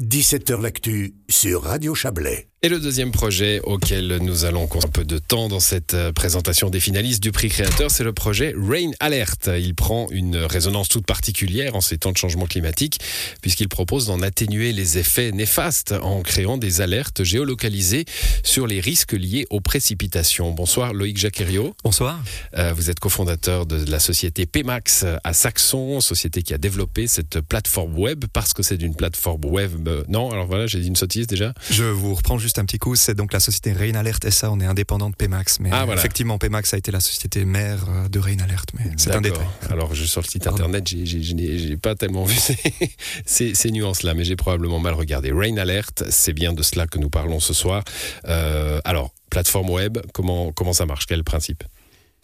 17h L'actu sur Radio Chablais. Et le deuxième projet auquel nous allons consacrer un peu de temps dans cette euh, présentation des finalistes du prix créateur, c'est le projet Rain Alert. Il prend une résonance toute particulière en ces temps de changement climatique, puisqu'il propose d'en atténuer les effets néfastes en créant des alertes géolocalisées sur les risques liés aux précipitations. Bonsoir Loïc Jacquerio. Bonsoir. Euh, vous êtes cofondateur de la société PMAX à Saxon, société qui a développé cette plateforme web parce que c'est une plateforme web. Euh, non, alors voilà, j'ai dit une sottise déjà. Je vous reprends juste un petit coup, c'est donc la société Rain Alert SA, on est indépendant de PMAX, mais Ah, voilà. effectivement PMAX a été la société mère euh, de Rain Alert, mais c'est un détail. Alors, je sur le site Pardon. internet, je n'ai pas tellement vu ces, ces- ces nuances-là, mais j'ai probablement mal regardé. Rain Alert, c'est bien de cela que nous parlons ce soir. Euh, alors, plateforme web, comment, comment ça marche? Quel principe?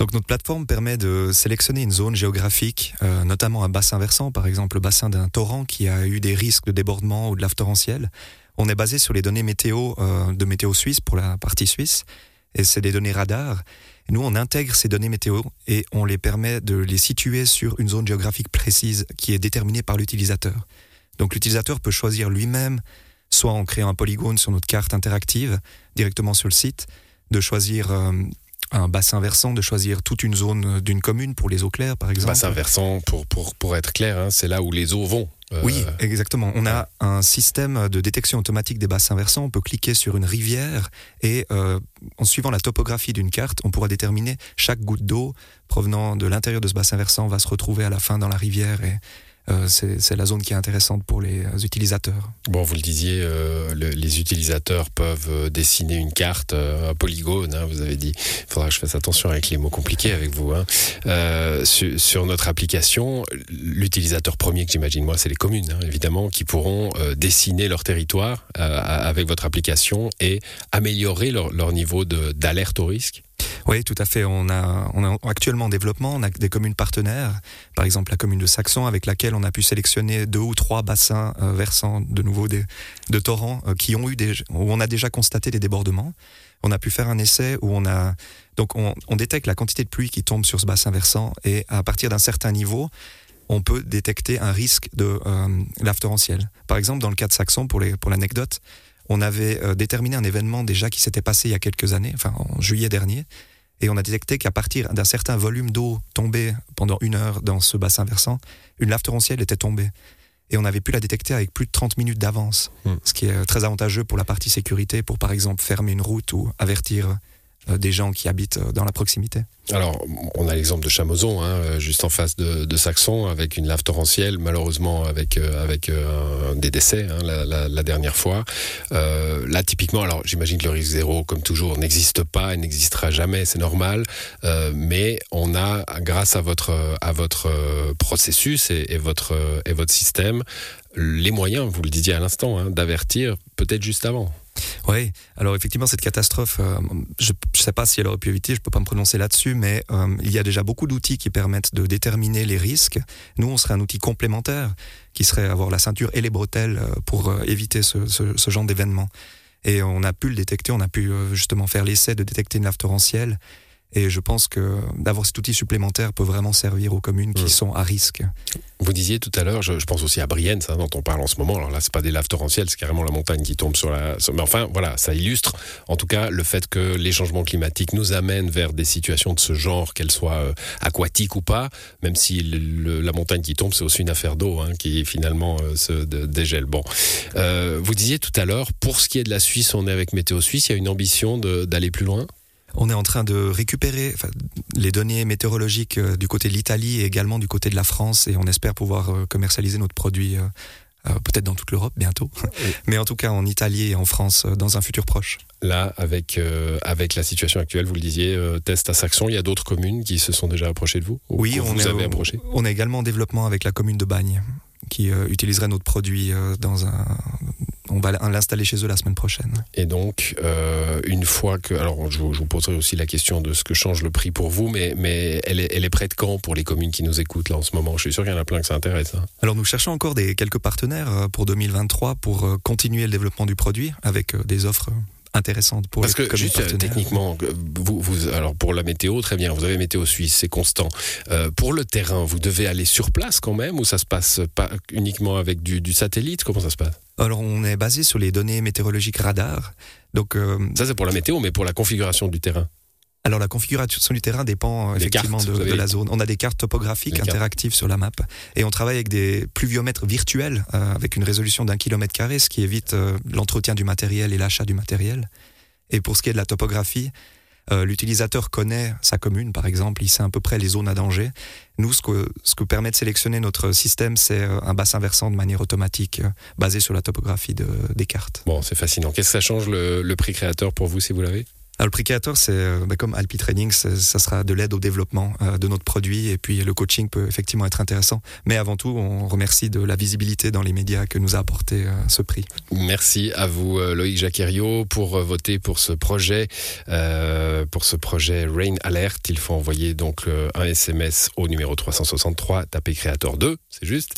Donc notre plateforme permet de sélectionner une zone géographique, euh, notamment un bassin versant, par exemple le bassin d'un torrent qui a eu des risques de débordement ou de lave torrentielle. On est basé sur les données météo euh, de Météo Suisse pour la partie suisse, et c'est des données radar. Nous, on intègre ces données météo et on les permet de les situer sur une zone géographique précise qui est déterminée par l'utilisateur. Donc l'utilisateur peut choisir lui-même, soit en créant un polygone sur notre carte interactive directement sur le site, de choisir euh, un bassin versant, de choisir toute une zone d'une commune pour les eaux claires, par exemple. Bassin versant, pour, pour, pour être clair, hein, c'est là où les eaux vont. Euh, Oui, exactement. On a un système de détection automatique des bassins versants. On peut cliquer sur une rivière et euh, en suivant la topographie d'une carte, on pourra déterminer chaque goutte d'eau provenant de l'intérieur de ce bassin versant va se retrouver à la fin dans la rivière et euh, c'est la zone qui est intéressante pour les euh, utilisateurs. Bon, vous le disiez, euh, le- les utilisateurs peuvent dessiner une carte, un polygone, hein, vous avez dit. Il faudra que je fasse attention avec les mots compliqués avec vous. Hein. Sur, notre application, l'utilisateur premier que j'imagine, moi, c'est les communes, hein, évidemment, qui pourront dessiner leur territoire avec votre application et améliorer leur, leur niveau d'alerte au risque. Oui, tout à fait. On a, on a actuellement en développement, on a des communes partenaires, par exemple la commune de Saxon, avec laquelle on a pu sélectionner deux ou trois bassins euh, versants de nouveau de torrents euh, qui ont eu des, où on a déjà constaté des débordements. On a pu faire un essai où on a donc on, détecte la quantité de pluie qui tombe sur ce bassin versant et à partir d'un certain niveau, on peut détecter un risque de euh, lave torrentielle. Par exemple, dans le cas de Saxon, pour les- pour l'anecdote, on avait déterminé un événement déjà qui s'était passé il y a quelques années, enfin en juillet dernier, et on a détecté qu'à partir d'un certain volume d'eau tombé pendant une heure dans ce bassin versant, une lave torrentielle était tombée. Et on avait pu la détecter avec plus de 30 minutes d'avance, Hmm. ce qui est euh, très avantageux pour la partie sécurité, pour par exemple fermer une route ou avertir des gens qui habitent euh, dans la proximité. Alors, on a l'exemple de Chamozon, hein, euh, juste en face de, Saxon, avec une lave torrentielle, malheureusement avec, euh, avec euh, des décès hein, la, dernière fois. Euh, là, typiquement, alors j'imagine que le risque zéro, comme toujours, n'existe pas et n'existera jamais, c'est normal. Euh, mais on a, grâce à votre, à votre euh, processus et, votre, euh, et votre système, les moyens, vous le disiez à l'instant, hein, d'avertir peut-être juste avant. Oui, alors effectivement, cette catastrophe, euh, je ne sais pas si elle aurait pu éviter, je ne peux pas me prononcer là-dessus, mais euh, il y a déjà beaucoup d'outils qui permettent de déterminer les risques. Nous, on serait un outil complémentaire qui serait avoir la ceinture et les bretelles euh, pour éviter ce, ce- genre d'événement. Et on a pu le détecter, on a pu justement faire l'essai de détecter une lave torrentielle. Et je pense que d'avoir cet outil supplémentaire peut vraiment servir aux communes qui Mm. sont à risque. Vous disiez tout à l'heure, je, je pense aussi à Brienne, ça, dont on parle en ce moment. Alors là, c'est pas des laves torrentielles, c'est carrément la montagne qui tombe sur la. Mais enfin, voilà, ça illustre, en tout cas, le fait que les changements climatiques nous amènent vers des situations de ce genre, qu'elles soient euh, aquatiques ou pas. Même si le- le- la montagne qui tombe, c'est aussi une affaire d'eau, hein, qui finalement euh, se de- dégèle. Bon, Euh, vous disiez tout à l'heure, pour ce qui est de la Suisse, on est avec Météo Suisse. Il y a une ambition d'aller plus loin? On est en train de récupérer enfin, les données météorologiques euh, du côté de l'Italie et également du côté de la France et on espère pouvoir euh, commercialiser notre produit euh, peut-être dans toute l'Europe bientôt. Mais en tout cas en Italie et en France dans un futur proche. Là, avec, euh, avec la situation actuelle, vous le disiez, euh, test à Saxon, il y a d'autres communes qui se sont déjà approchées de vous Ou Oui, on vous est, avez au- approché? on est également en développement avec la commune de Bagne qui euh, utiliserait notre produit dans un... On va l'installer chez eux la semaine prochaine. Et donc, euh, une fois que. Alors, je vous, je vous poserai aussi la question de ce que change le prix pour vous, mais, mais elle, est, elle est prête quand pour les communes qui nous écoutent là en ce moment? Je suis sûr qu'il y en a plein que ça intéresse. hein. Alors nous cherchons encore des, quelques partenaires euh, pour 2023 pour euh, continuer le développement du produit avec des offres intéressante pour Parce les que juste euh, techniquement, vous, vous, alors pour la météo, très bien, vous avez météo suisse, c'est constant. Euh, pour le terrain, vous devez aller sur place quand même, ou ça se passe pas uniquement avec du, du satellite? Comment ça se passe? Alors on est basé sur les données météorologiques radar. Donc euh, Ça c'est pour la météo, mais pour la configuration du terrain. Alors la configuration du terrain dépend Des effectivement cartes, de, vous avez- de la zone. On a des cartes topographiques Des cartes. interactives sur la map et on travaille avec des pluviomètres virtuels euh, avec une résolution d'un kilomètre carré, ce qui évite euh, l'entretien du matériel et l'achat du matériel. Et pour ce qui est de la topographie, euh, l'utilisateur connaît sa commune, par exemple, il sait à peu près les zones à danger. Nous, ce que, ce que permet de sélectionner notre système, c'est euh, un bassin versant de manière automatique, euh, basé sur la topographie de- des cartes. Bon, c'est fascinant. Qu'est-ce que ça change le, le prix créateur pour vous si vous l'avez? Alors, le prix créateur, c'est euh, bah, comme Alpi Training, ça sera de l'aide au développement euh, de notre produit et puis le coaching peut effectivement être intéressant. Mais avant tout, on remercie de la visibilité dans les médias que nous a apporté euh, ce prix. Merci à vous euh, Loïc Jacquerio pour voter pour ce projet, euh, pour ce projet Rain Alert. Il faut envoyer donc euh, un SMS au numéro 363, taper Creator 2, c'est juste,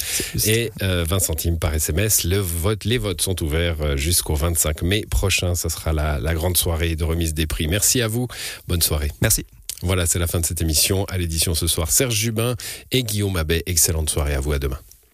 et euh, 20 centimes par SMS. Le vote, les votes sont ouverts jusqu'au 25 mai prochain. Ça sera la, la grande soirée de remise des prix. Merci à vous. Bonne soirée. Merci. Voilà, c'est la fin de cette émission. À l'édition ce soir, Serge Jubin et Guillaume Abbé. Excellente soirée à vous. À demain.